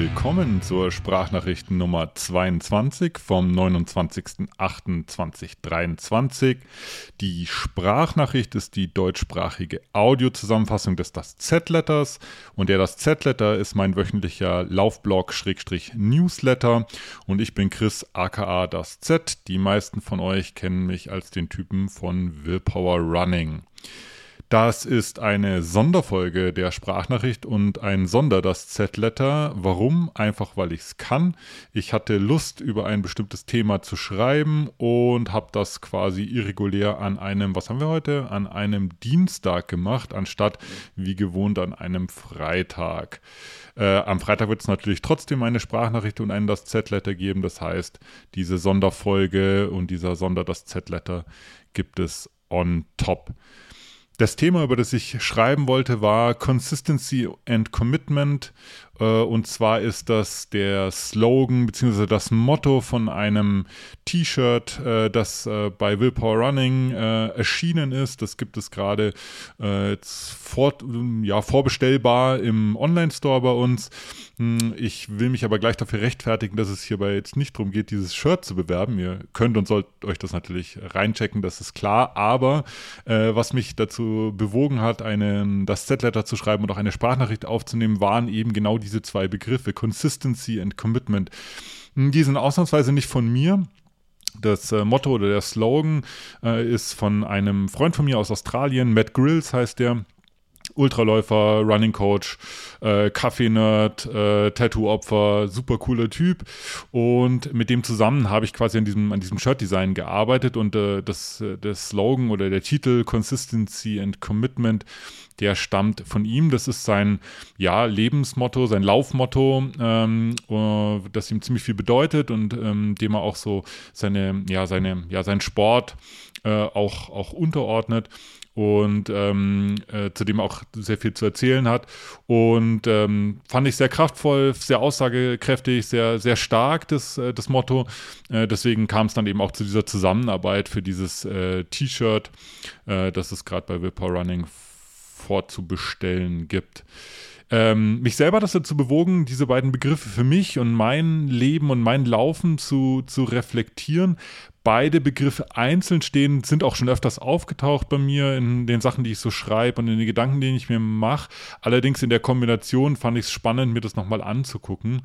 willkommen zur Sprachnachricht Nummer 22 vom 29.08.2023. Die Sprachnachricht ist die deutschsprachige Audiozusammenfassung des Das Z-Letters und der Das Z-Letter ist mein wöchentlicher Laufblog-Newsletter und ich bin Chris aka Das Z. Die meisten von euch kennen mich als den Typen von Willpower Running. Das ist eine Sonderfolge der Sprachnachricht und ein Sonder das Z-Letter. Warum? Einfach weil ich es kann. Ich hatte Lust, über ein bestimmtes Thema zu schreiben und habe das quasi irregulär an einem, was haben wir heute? An einem Dienstag gemacht, anstatt wie gewohnt an einem Freitag. Äh, am Freitag wird es natürlich trotzdem eine Sprachnachricht und einen das Z-Letter geben. Das heißt, diese Sonderfolge und dieser Sonder das Z-Letter gibt es on top. Das Thema, über das ich schreiben wollte, war Consistency and Commitment. Äh, und zwar ist das der Slogan bzw. das Motto von einem T-Shirt, äh, das äh, bei Willpower Running erschienen ist. Das gibt es gerade vor, ja, vorbestellbar im Online-Store bei uns. Hm, ich will mich aber gleich dafür rechtfertigen, dass es hierbei jetzt nicht darum geht, dieses Shirt zu bewerben. Ihr könnt und sollt euch das natürlich reinchecken, das ist klar. Aber äh, was mich dazu bewogen hat, einen, das Z-Letter zu schreiben und auch eine Sprachnachricht aufzunehmen, waren eben genau diese zwei Begriffe, Consistency and Commitment. Die sind ausnahmsweise nicht von mir. Das äh, Motto oder der Slogan äh, ist von einem Freund von mir aus Australien, Matt Grills heißt der. Ultraläufer, Running Coach, äh, Kaffee-Nerd, äh, Tattoo-Opfer, super cooler Typ. Und mit dem zusammen habe ich quasi an diesem, an diesem Shirt-Design gearbeitet und äh, das, äh, der Slogan oder der Titel Consistency and Commitment, der stammt von ihm. Das ist sein ja, Lebensmotto, sein Laufmotto, ähm, äh, das ihm ziemlich viel bedeutet und ähm, dem er auch so seine, ja, seine, ja, seinen Sport äh, auch, auch unterordnet und ähm, äh, zu dem auch sehr viel zu erzählen hat. Und ähm, fand ich sehr kraftvoll, sehr aussagekräftig, sehr, sehr stark, das, äh, das Motto. Äh, deswegen kam es dann eben auch zu dieser Zusammenarbeit für dieses äh, T-Shirt, äh, das es gerade bei Willpower Running vorzubestellen gibt. Ähm, mich selber das dazu bewogen, diese beiden Begriffe für mich und mein Leben und mein Laufen zu, zu reflektieren, beide Begriffe einzeln stehen, sind auch schon öfters aufgetaucht bei mir in den Sachen, die ich so schreibe und in den Gedanken, die ich mir mache. Allerdings in der Kombination fand ich es spannend, mir das nochmal anzugucken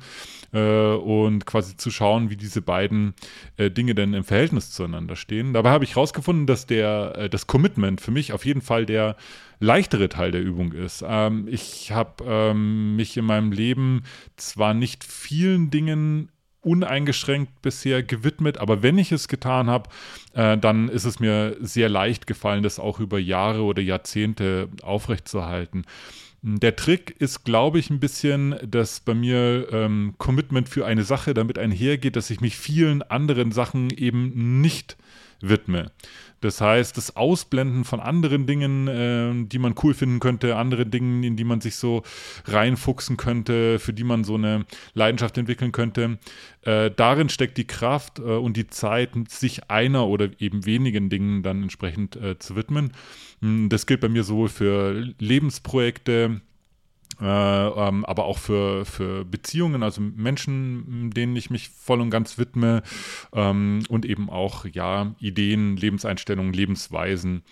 äh, und quasi zu schauen, wie diese beiden äh, Dinge denn im Verhältnis zueinander stehen. Dabei habe ich herausgefunden, dass der, äh, das Commitment für mich auf jeden Fall der leichtere Teil der Übung ist. Ähm, ich habe ähm, mich in meinem Leben zwar nicht vielen Dingen uneingeschränkt bisher gewidmet, aber wenn ich es getan habe, äh, dann ist es mir sehr leicht gefallen, das auch über Jahre oder Jahrzehnte aufrechtzuerhalten. Der Trick ist, glaube ich, ein bisschen, dass bei mir ähm, Commitment für eine Sache damit einhergeht, dass ich mich vielen anderen Sachen eben nicht widme. Das heißt, das Ausblenden von anderen Dingen, äh, die man cool finden könnte, andere Dingen, in die man sich so reinfuchsen könnte, für die man so eine Leidenschaft entwickeln könnte, äh, darin steckt die Kraft äh, und die Zeit, sich einer oder eben wenigen Dingen dann entsprechend äh, zu widmen. Hm, das gilt bei mir sowohl für Lebensprojekte, äh, ähm, aber auch für, für Beziehungen, also Menschen, denen ich mich voll und ganz widme ähm, und eben auch ja Ideen, Lebenseinstellungen, Lebensweisen.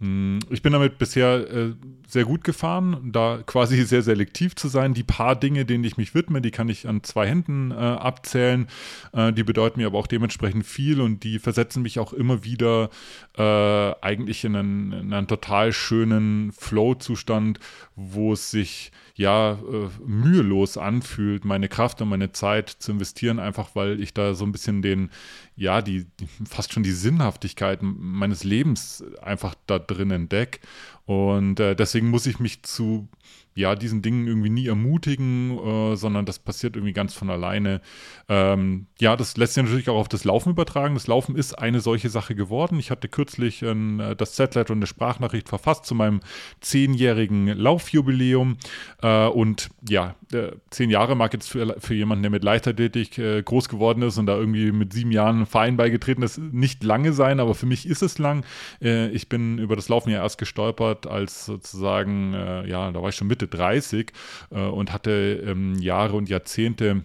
Hm, ich bin damit bisher äh, sehr gut gefahren, da quasi sehr selektiv zu sein. Die paar Dinge, denen ich mich widme, die kann ich an zwei Händen äh, abzählen. Äh, die bedeuten mir aber auch dementsprechend viel und die versetzen mich auch immer wieder äh, eigentlich in einen, in einen total schönen Flow-Zustand, wo es sich ja äh, mühelos anfühlt, meine Kraft und meine Zeit zu investieren, einfach weil ich da so ein bisschen den, ja, die, die fast schon die Sinnhaftigkeit meines Lebens einfach da drin entdecke. Und äh, deswegen muss ich mich zu ja, diesen Dingen irgendwie nie ermutigen, äh, sondern das passiert irgendwie ganz von alleine. Ähm, ja, das lässt sich natürlich auch auf das Laufen übertragen. Das Laufen ist eine solche Sache geworden. Ich hatte kürzlich äh, das Setlet und eine Sprachnachricht verfasst zu meinem zehnjährigen Laufjubiläum. Äh, und ja, äh, zehn Jahre mag jetzt für, für jemanden, der mit Leichtathletik äh, groß geworden ist und da irgendwie mit sieben Jahren einen Verein beigetreten ist, nicht lange sein, aber für mich ist es lang. Äh, ich bin über das Laufen ja erst gestolpert, als sozusagen, ja, da war ich schon mit Mitte 30 äh, und hatte ähm, Jahre und Jahrzehnte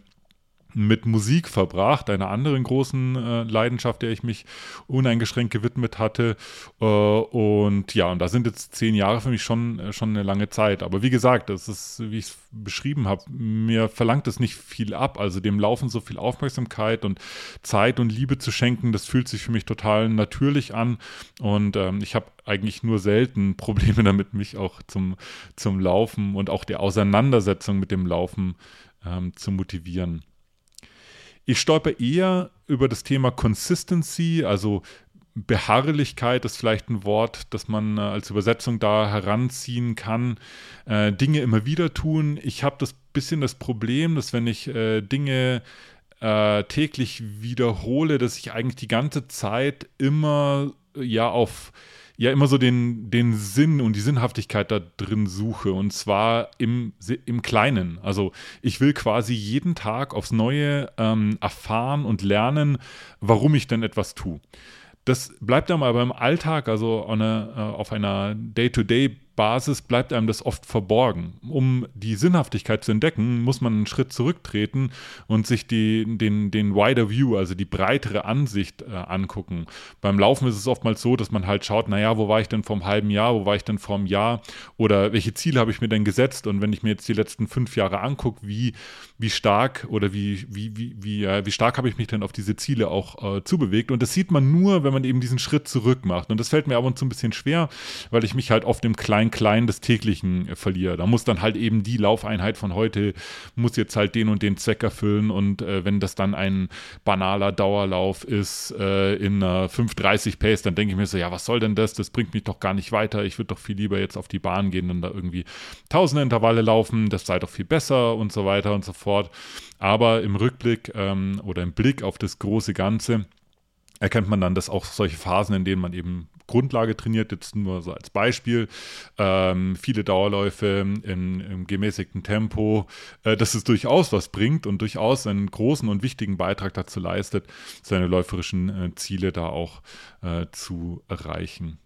mit Musik verbracht, einer anderen großen äh, Leidenschaft, der ich mich uneingeschränkt gewidmet hatte. Äh, und ja, und da sind jetzt zehn Jahre für mich schon, äh, schon eine lange Zeit. Aber wie gesagt, das ist, wie ich es beschrieben habe, mir verlangt es nicht viel ab. Also dem Laufen so viel Aufmerksamkeit und Zeit und Liebe zu schenken, das fühlt sich für mich total natürlich an. Und ähm, ich habe eigentlich nur selten Probleme damit, mich auch zum, zum Laufen und auch die Auseinandersetzung mit dem Laufen ähm, zu motivieren. Ich stolper eher über das Thema Consistency, also Beharrlichkeit ist vielleicht ein Wort, das man äh, als Übersetzung da heranziehen kann. Äh, Dinge immer wieder tun. Ich habe das bisschen das Problem, dass wenn ich äh, Dinge äh, täglich wiederhole, dass ich eigentlich die ganze Zeit immer ja auf ja immer so den, den Sinn und die Sinnhaftigkeit da drin suche und zwar im, im Kleinen. Also ich will quasi jeden Tag aufs Neue ähm, erfahren und lernen, warum ich denn etwas tue. Das bleibt dann aber im Alltag, also eine, äh, auf einer Day-to-Day- Basis bleibt einem das oft verborgen. Um die Sinnhaftigkeit zu entdecken, muss man einen Schritt zurücktreten und sich die, den, den wider View, also die breitere Ansicht äh, angucken. Beim Laufen ist es oftmals so, dass man halt schaut, naja, wo war ich denn einem halben Jahr, wo war ich denn einem Jahr oder welche Ziele habe ich mir denn gesetzt und wenn ich mir jetzt die letzten fünf Jahre angucke, wie, wie stark oder wie, wie, wie, wie, äh, wie stark habe ich mich denn auf diese Ziele auch äh, zubewegt und das sieht man nur, wenn man eben diesen Schritt zurück macht und das fällt mir ab und zu ein bisschen schwer, weil ich mich halt oft im Kleinen Klein-Klein des täglichen äh, verliere. Da muss dann halt eben die Laufeinheit von heute, muss jetzt halt den und den Zweck erfüllen und äh, wenn das dann ein banaler Dauerlauf ist äh, in einer 5.30 Pace, dann denke ich mir so, ja, was soll denn das? Das bringt mich doch gar nicht weiter. Ich würde doch viel lieber jetzt auf die Bahn gehen und da irgendwie tausende Intervalle laufen, das sei doch viel besser und so weiter und so fort. Aber im Rückblick ähm, oder im Blick auf das große Ganze, erkennt man dann, dass auch solche Phasen, in denen man eben Grundlage trainiert, jetzt nur so als Beispiel, ähm, viele Dauerläufe in, im gemäßigten Tempo, äh, dass es durchaus was bringt und durchaus einen großen und wichtigen Beitrag dazu leistet, seine läuferischen äh, Ziele da auch äh, zu erreichen.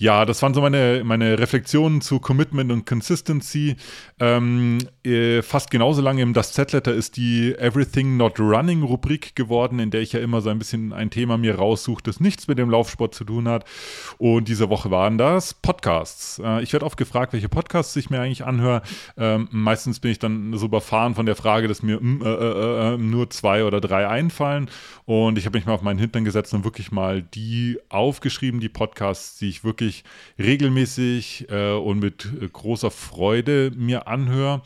Ja, das waren so meine, meine Reflexionen zu Commitment und Consistency. Ähm, äh, fast genauso lange im Das Z-Letter ist die Everything Not Running Rubrik geworden, in der ich ja immer so ein bisschen ein Thema mir raussuche, das nichts mit dem Laufsport zu tun hat. Und diese Woche waren das Podcasts. Äh, ich werde oft gefragt, welche Podcasts ich mir eigentlich anhöre. Ähm, meistens bin ich dann so überfahren von der Frage, dass mir mm, äh, äh, äh, nur zwei oder drei einfallen. Und ich habe mich mal auf meinen Hintern gesetzt und wirklich mal die aufgeschrieben, die Podcasts, die ich wirklich regelmäßig äh, und mit äh, großer Freude mir anhöre.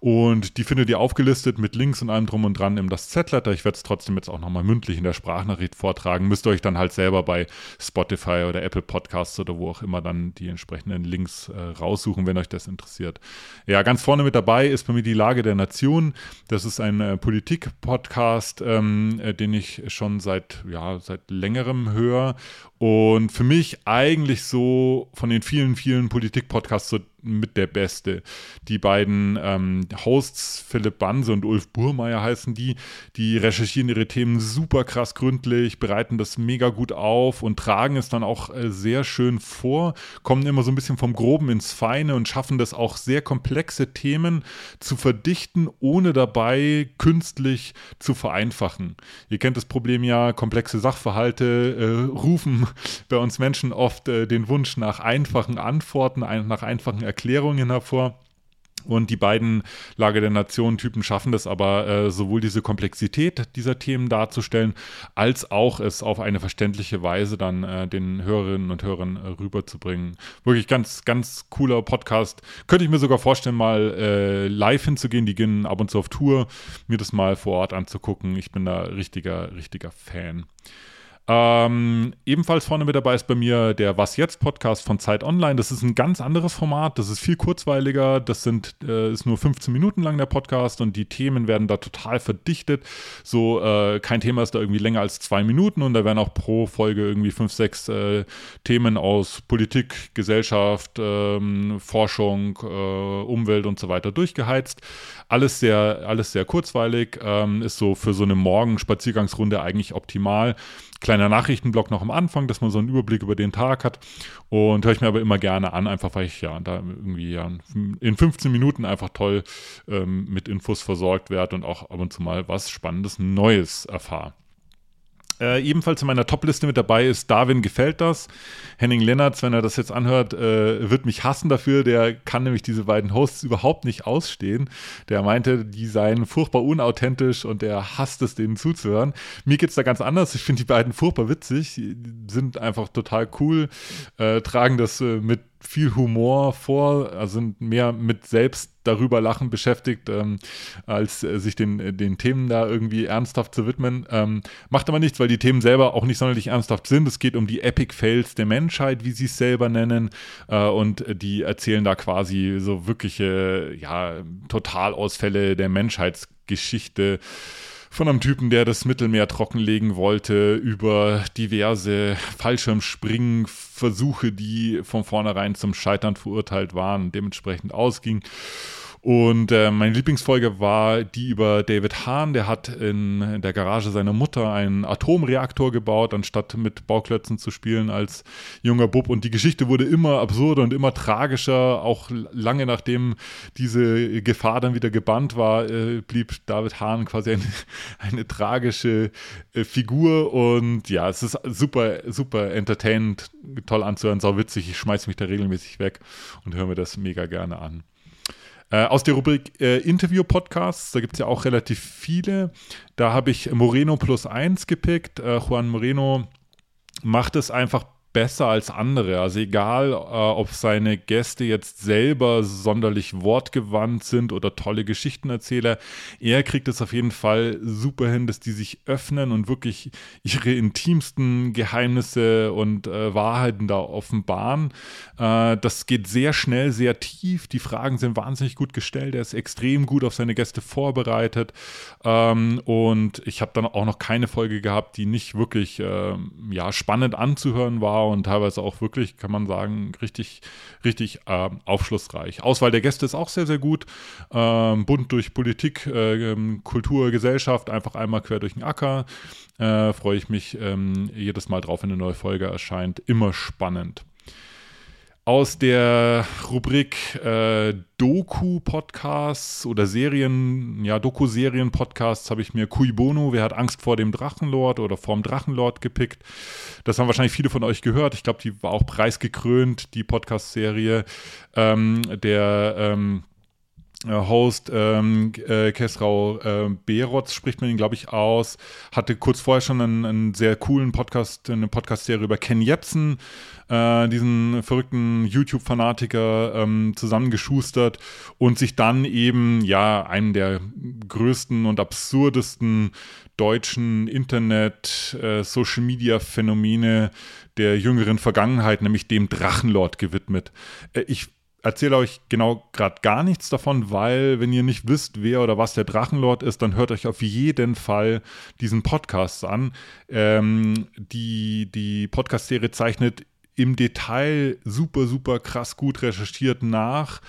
Und die findet ihr aufgelistet mit Links und allem drum und dran im das Z-Letter. Ich werde es trotzdem jetzt auch nochmal mündlich in der Sprachnachricht vortragen. Müsst ihr euch dann halt selber bei Spotify oder Apple Podcasts oder wo auch immer dann die entsprechenden Links äh, raussuchen, wenn euch das interessiert. Ja, ganz vorne mit dabei ist bei mir die Lage der Nation. Das ist ein äh, Politik-Podcast, ähm, äh, den ich schon seit, ja, seit längerem höre. Und für mich eigentlich so von den vielen, vielen Politik-Podcasts so mit der Beste. Die beiden ähm, Hosts, Philipp Banse und Ulf Burmeier heißen die, die recherchieren ihre Themen super krass gründlich, bereiten das mega gut auf und tragen es dann auch äh, sehr schön vor, kommen immer so ein bisschen vom Groben ins Feine und schaffen das auch sehr komplexe Themen zu verdichten, ohne dabei künstlich zu vereinfachen. Ihr kennt das Problem ja, komplexe Sachverhalte äh, rufen bei uns Menschen oft äh, den Wunsch nach einfachen Antworten, nach einfachen Erklärungen hervor. Und die beiden Lage der Nationen-Typen schaffen das aber, äh, sowohl diese Komplexität dieser Themen darzustellen, als auch es auf eine verständliche Weise dann äh, den Hörerinnen und Hörern äh, rüberzubringen. Wirklich ganz, ganz cooler Podcast. Könnte ich mir sogar vorstellen, mal äh, live hinzugehen. Die gehen ab und zu auf Tour, mir das mal vor Ort anzugucken. Ich bin da richtiger, richtiger Fan. Ähm, ebenfalls vorne mit dabei ist bei mir der Was jetzt Podcast von Zeit Online. Das ist ein ganz anderes Format, das ist viel kurzweiliger. Das sind, äh, ist nur 15 Minuten lang der Podcast und die Themen werden da total verdichtet. So, äh, kein Thema ist da irgendwie länger als zwei Minuten und da werden auch pro Folge irgendwie fünf, sechs äh, Themen aus Politik, Gesellschaft, ähm, Forschung, äh, Umwelt und so weiter durchgeheizt. Alles sehr, alles sehr kurzweilig, ähm, ist so für so eine Morgenspaziergangsrunde eigentlich optimal. Kleiner kleiner Nachrichtenblock noch am Anfang, dass man so einen Überblick über den Tag hat. Und höre ich mir aber immer gerne an, einfach weil ich ja da irgendwie ja in 15 Minuten einfach toll ähm, mit Infos versorgt werde und auch ab und zu mal was Spannendes Neues erfahre. Äh, ebenfalls in meiner Top-Liste mit dabei ist Darwin gefällt das. Henning Lennartz, wenn er das jetzt anhört, äh, wird mich hassen dafür. Der kann nämlich diese beiden Hosts überhaupt nicht ausstehen. Der meinte, die seien furchtbar unauthentisch und er hasst es, denen zuzuhören. Mir geht es da ganz anders. Ich finde die beiden furchtbar witzig. Die sind einfach total cool, äh, tragen das äh, mit viel Humor vor, also sind mehr mit selbst darüber lachen beschäftigt, ähm, als äh, sich den, äh, den Themen da irgendwie ernsthaft zu widmen. Ähm, macht aber nichts, weil die Themen selber auch nicht sonderlich ernsthaft sind. Es geht um die Epic Fails der Menschheit, wie sie es selber nennen. Äh, und die erzählen da quasi so wirkliche, ja, Totalausfälle der Menschheitsgeschichte von einem Typen, der das Mittelmeer trockenlegen wollte, über diverse Fallschirmspringen-Versuche, die von vornherein zum Scheitern verurteilt waren dementsprechend ausging. Und äh, meine Lieblingsfolge war die über David Hahn. Der hat in der Garage seiner Mutter einen Atomreaktor gebaut, anstatt mit Bauklötzen zu spielen als junger Bub. Und die Geschichte wurde immer absurder und immer tragischer. Auch lange nachdem diese Gefahr dann wieder gebannt war, äh, blieb David Hahn quasi eine, eine tragische äh, Figur. Und ja, es ist super, super entertainend, toll anzuhören, sau witzig. Ich schmeiße mich da regelmäßig weg und höre mir das mega gerne an. Äh, aus der Rubrik äh, Interview-Podcasts, da gibt es ja auch relativ viele. Da habe ich Moreno plus eins gepickt. Äh, Juan Moreno macht es einfach besser als andere. Also egal, äh, ob seine Gäste jetzt selber sonderlich wortgewandt sind oder tolle Geschichtenerzähler, er kriegt es auf jeden Fall super hin, dass die sich öffnen und wirklich ihre intimsten Geheimnisse und äh, Wahrheiten da offenbaren. Äh, das geht sehr schnell, sehr tief. Die Fragen sind wahnsinnig gut gestellt. Er ist extrem gut auf seine Gäste vorbereitet. Ähm, und ich habe dann auch noch keine Folge gehabt, die nicht wirklich ähm, ja, spannend anzuhören war und teilweise auch wirklich, kann man sagen, richtig, richtig äh, aufschlussreich. Auswahl der Gäste ist auch sehr, sehr gut. Ähm, bunt durch Politik, äh, Kultur, Gesellschaft, einfach einmal quer durch den Acker. Äh, Freue ich mich ähm, jedes Mal drauf, wenn eine neue Folge erscheint. Immer spannend aus der Rubrik äh, Doku-Podcasts oder Serien, ja, Doku-Serien-Podcasts habe ich mir Kui Bono, wer hat Angst vor dem Drachenlord oder vorm Drachenlord gepickt. Das haben wahrscheinlich viele von euch gehört. Ich glaube, die war auch preisgekrönt, die Podcast-Serie. Ähm, der ähm, äh, Host ähm, äh, Kesrau äh, Berotz spricht man ihn, glaube ich, aus. Hatte kurz vorher schon einen, einen sehr coolen Podcast, eine Podcast-Serie über Ken Jebsen, äh, diesen verrückten YouTube-Fanatiker, ähm, zusammengeschustert und sich dann eben, ja, einen der größten und absurdesten deutschen Internet-Social-Media-Phänomene äh, der jüngeren Vergangenheit, nämlich dem Drachenlord gewidmet. Äh, ich erzähle euch genau gerade gar nichts davon, weil wenn ihr nicht wisst, wer oder was der Drachenlord ist, dann hört euch auf jeden Fall diesen Podcast an. Ähm, die die Podcast-Serie zeichnet im Detail super, super krass gut recherchiert nach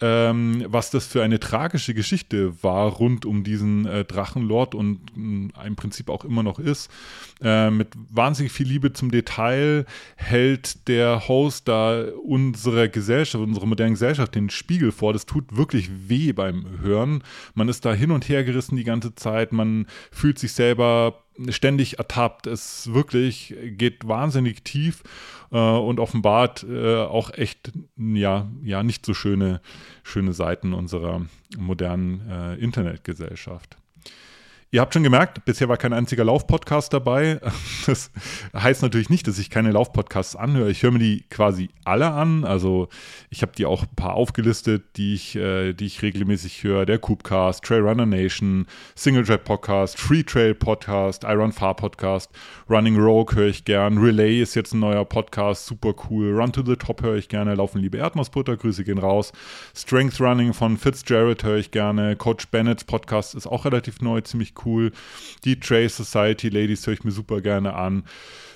ähm, was das für eine tragische Geschichte war rund um diesen äh, Drachenlord und äh, im Prinzip auch immer noch ist. Äh, mit wahnsinnig viel Liebe zum Detail hält der Host da unserer Gesellschaft, unserer modernen Gesellschaft den Spiegel vor. Das tut wirklich weh beim Hören. Man ist da hin und her gerissen die ganze Zeit. Man fühlt sich selber ständig ertappt. Es wirklich geht wahnsinnig tief äh, und offenbart äh, auch echt ja, ja nicht so schöne, schöne Seiten unserer modernen äh, Internetgesellschaft. Ihr habt schon gemerkt, bisher war kein einziger Lauf-Podcast dabei. Das heißt natürlich nicht, dass ich keine Lauf-Podcasts anhöre. Ich höre mir die quasi alle an. Also ich habe die auch ein paar aufgelistet, die ich, äh, die ich regelmäßig höre. Der Coopcast, Trail Runner Nation, Single Trail Podcast, Free Trail Podcast, Iron Far Podcast, Running Rogue höre ich gern. Relay ist jetzt ein neuer Podcast, super cool. Run to the Top höre ich gerne. Laufen liebe Erdnussbutter, Grüße gehen raus. Strength Running von Fitzgerald höre ich gerne. Coach Bennett's Podcast ist auch relativ neu, ziemlich cool cool. Die Trace Society Ladies höre ich mir super gerne an.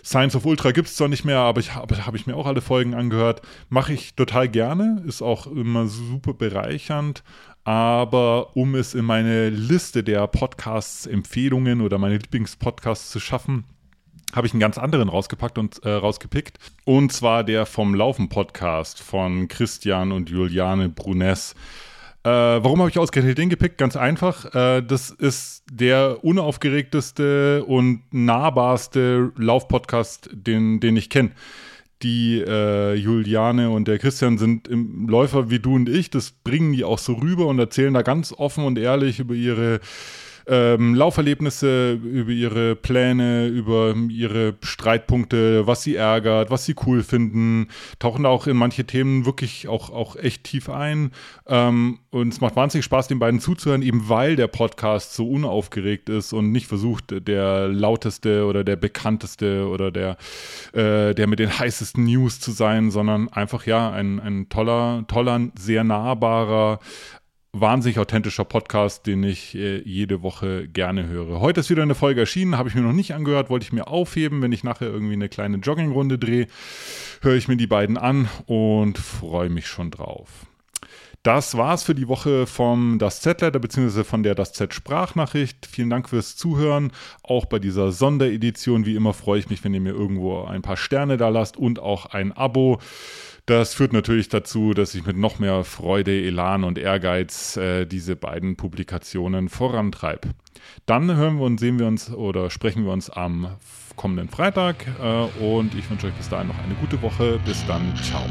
Science of Ultra gibt es zwar nicht mehr, aber ich habe hab ich mir auch alle Folgen angehört. Mache ich total gerne, ist auch immer super bereichernd. Aber um es in meine Liste der Podcasts-Empfehlungen oder meine Lieblingspodcasts zu schaffen, habe ich einen ganz anderen rausgepackt und äh, rausgepickt. Und zwar der vom Laufen Podcast von Christian und Juliane Brunes. Äh, warum habe ich ausgerechnet den gepickt? Ganz einfach. Äh, das ist der unaufgeregteste und nahbarste Laufpodcast, den, den ich kenne. Die äh, Juliane und der Christian sind im Läufer wie du und ich. Das bringen die auch so rüber und erzählen da ganz offen und ehrlich über ihre ähm, Lauferlebnisse, über ihre Pläne, über ihre Streitpunkte, was sie ärgert, was sie cool finden, tauchen da auch in manche Themen wirklich auch, auch echt tief ein. Ähm, und es macht wahnsinnig Spaß, den beiden zuzuhören, eben weil der Podcast so unaufgeregt ist und nicht versucht, der lauteste oder der bekannteste oder der, äh, der mit den heißesten News zu sein, sondern einfach ja ein, ein toller, toller, sehr nahbarer, wahnsinnig authentischer Podcast, den ich äh, jede Woche gerne höre. Heute ist wieder eine Folge erschienen, habe ich mir noch nicht angehört, wollte ich mir aufheben. Wenn ich nachher irgendwie eine kleine Joggingrunde drehe, höre ich mir die beiden an und freue mich schon drauf. Das war's für die Woche vom Das Z-Letter bzw. von der Das Z-Sprachnachricht. Vielen Dank fürs Zuhören. Auch bei dieser Sonderedition, wie immer, freue ich mich, wenn ihr mir irgendwo ein paar Sterne da lasst und auch ein Abo. Das führt natürlich dazu, dass ich mit noch mehr Freude, Elan und Ehrgeiz äh, diese beiden Publikationen vorantreibe. Dann hören wir und sehen wir uns oder sprechen wir uns am kommenden Freitag äh, und ich wünsche euch bis dahin noch eine gute Woche. Bis dann, ciao.